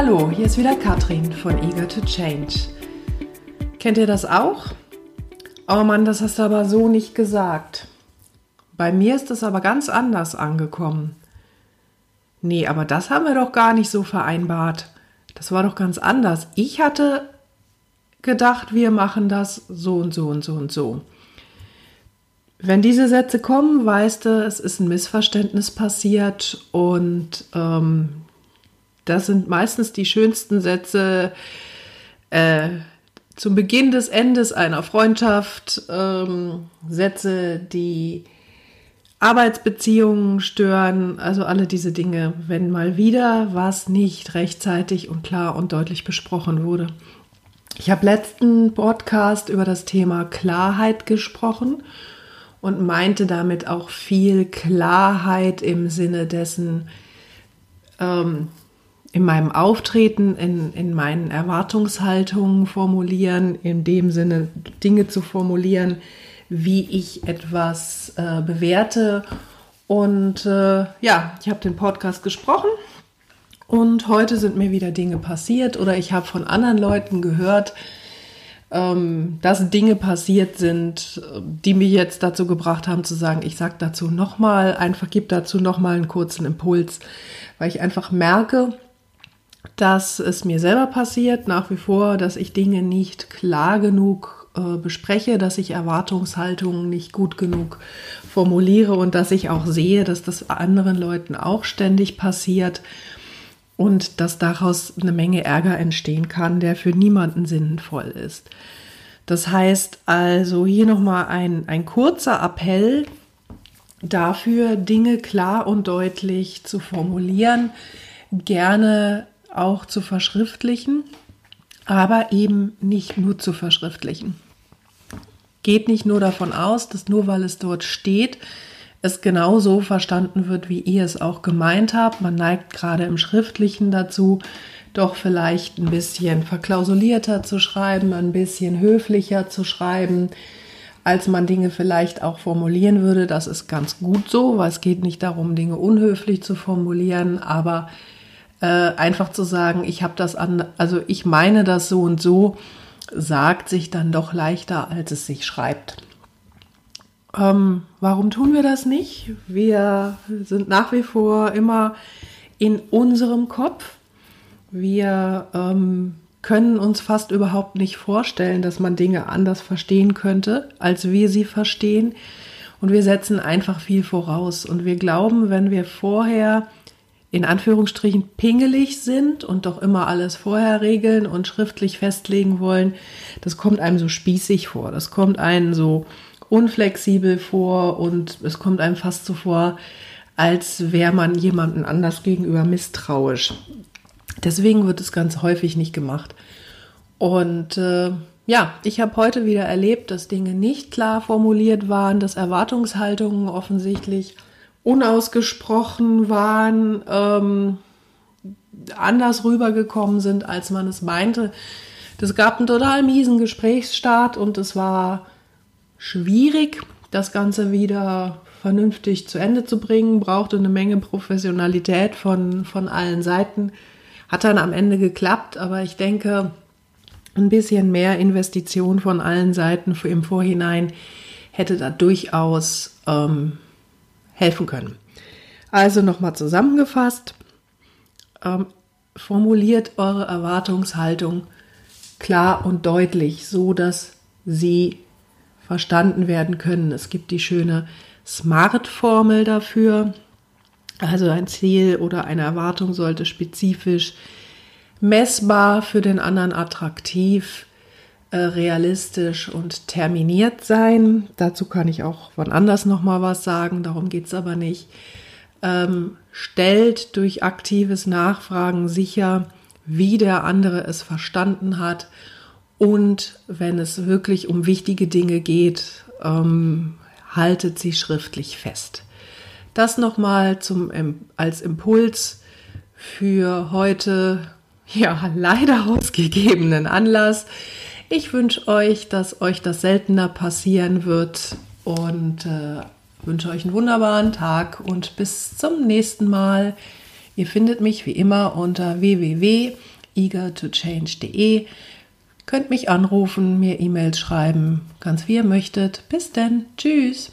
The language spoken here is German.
Hallo, hier ist wieder Katrin von Eager to Change. Kennt ihr das auch? Oh Mann, das hast du aber so nicht gesagt. Bei mir ist es aber ganz anders angekommen. Nee, aber das haben wir doch gar nicht so vereinbart. Das war doch ganz anders. Ich hatte gedacht, wir machen das so und so und so und so. Wenn diese Sätze kommen, weißt du, es ist ein Missverständnis passiert und ähm, das sind meistens die schönsten Sätze äh, zum Beginn des Endes einer Freundschaft, ähm, Sätze, die Arbeitsbeziehungen stören, also alle diese Dinge, wenn mal wieder was nicht rechtzeitig und klar und deutlich besprochen wurde. Ich habe letzten Podcast über das Thema Klarheit gesprochen und meinte damit auch viel Klarheit im Sinne dessen, ähm, in meinem Auftreten, in, in meinen Erwartungshaltungen formulieren, in dem Sinne Dinge zu formulieren, wie ich etwas äh, bewerte. Und äh, ja, ich habe den Podcast gesprochen und heute sind mir wieder Dinge passiert oder ich habe von anderen Leuten gehört, ähm, dass Dinge passiert sind, die mich jetzt dazu gebracht haben zu sagen, ich sage dazu nochmal, einfach gebe dazu nochmal einen kurzen Impuls, weil ich einfach merke, dass es mir selber passiert, nach wie vor, dass ich Dinge nicht klar genug äh, bespreche, dass ich Erwartungshaltungen nicht gut genug formuliere und dass ich auch sehe, dass das anderen Leuten auch ständig passiert und dass daraus eine Menge Ärger entstehen kann, der für niemanden sinnvoll ist. Das heißt also hier nochmal ein, ein kurzer Appell dafür, Dinge klar und deutlich zu formulieren, gerne auch zu verschriftlichen, aber eben nicht nur zu verschriftlichen. Geht nicht nur davon aus, dass nur weil es dort steht, es genau so verstanden wird, wie ihr es auch gemeint habt. Man neigt gerade im Schriftlichen dazu, doch vielleicht ein bisschen verklausulierter zu schreiben, ein bisschen höflicher zu schreiben, als man Dinge vielleicht auch formulieren würde. Das ist ganz gut so, weil es geht nicht darum, Dinge unhöflich zu formulieren, aber äh, einfach zu sagen, ich habe das an, also ich meine das so und so, sagt sich dann doch leichter, als es sich schreibt. Ähm, warum tun wir das nicht? Wir sind nach wie vor immer in unserem Kopf. Wir ähm, können uns fast überhaupt nicht vorstellen, dass man Dinge anders verstehen könnte, als wir sie verstehen. Und wir setzen einfach viel voraus. Und wir glauben, wenn wir vorher in Anführungsstrichen pingelig sind und doch immer alles vorher regeln und schriftlich festlegen wollen, das kommt einem so spießig vor. Das kommt einem so unflexibel vor und es kommt einem fast so vor, als wäre man jemandem anders gegenüber misstrauisch. Deswegen wird es ganz häufig nicht gemacht. Und äh, ja, ich habe heute wieder erlebt, dass Dinge nicht klar formuliert waren, dass Erwartungshaltungen offensichtlich unausgesprochen waren, ähm, anders rübergekommen sind, als man es meinte. Das gab einen total miesen Gesprächsstart und es war schwierig, das Ganze wieder vernünftig zu Ende zu bringen, brauchte eine Menge Professionalität von, von allen Seiten. Hat dann am Ende geklappt, aber ich denke, ein bisschen mehr Investition von allen Seiten im Vorhinein hätte da durchaus ähm, helfen können. Also nochmal zusammengefasst, ähm, formuliert eure Erwartungshaltung klar und deutlich, so dass sie verstanden werden können. Es gibt die schöne SMART-Formel dafür. Also ein Ziel oder eine Erwartung sollte spezifisch, messbar für den anderen attraktiv, äh, realistisch und terminiert sein. Dazu kann ich auch von anders nochmal was sagen, darum geht es aber nicht. Ähm, stellt durch aktives Nachfragen sicher, wie der andere es verstanden hat und wenn es wirklich um wichtige Dinge geht, ähm, haltet sie schriftlich fest. Das nochmal zum, als Impuls für heute, ja, leider ausgegebenen Anlass. Ich wünsche euch, dass euch das seltener passieren wird und äh, wünsche euch einen wunderbaren Tag und bis zum nächsten Mal. Ihr findet mich wie immer unter www.eagertochange.de. Könnt mich anrufen, mir E-Mails schreiben, ganz wie ihr möchtet. Bis denn. Tschüss.